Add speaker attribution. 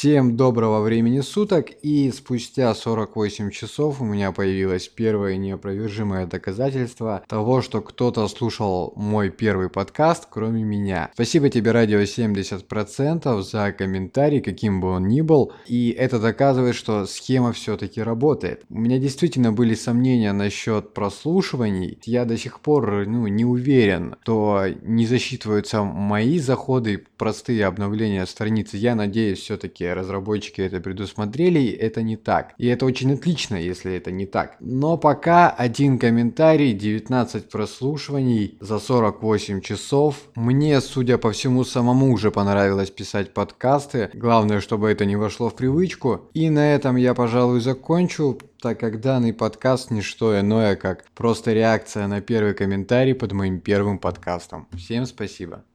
Speaker 1: Всем доброго времени суток и спустя 48 часов у меня появилось первое неопровержимое доказательство того, что кто-то слушал мой первый подкаст, кроме меня. Спасибо тебе, Радио 70%, за комментарий, каким бы он ни был. И это доказывает, что схема все-таки работает. У меня действительно были сомнения насчет прослушиваний. Я до сих пор ну, не уверен, что не засчитываются мои заходы, простые обновления страницы. Я надеюсь, все-таки разработчики это предусмотрели, это не так. И это очень отлично, если это не так. Но пока один комментарий, 19 прослушиваний за 48 часов. Мне, судя по всему, самому уже понравилось писать подкасты. Главное, чтобы это не вошло в привычку. И на этом я, пожалуй, закончу так как данный подкаст не что иное, как просто реакция на первый комментарий под моим первым подкастом. Всем спасибо.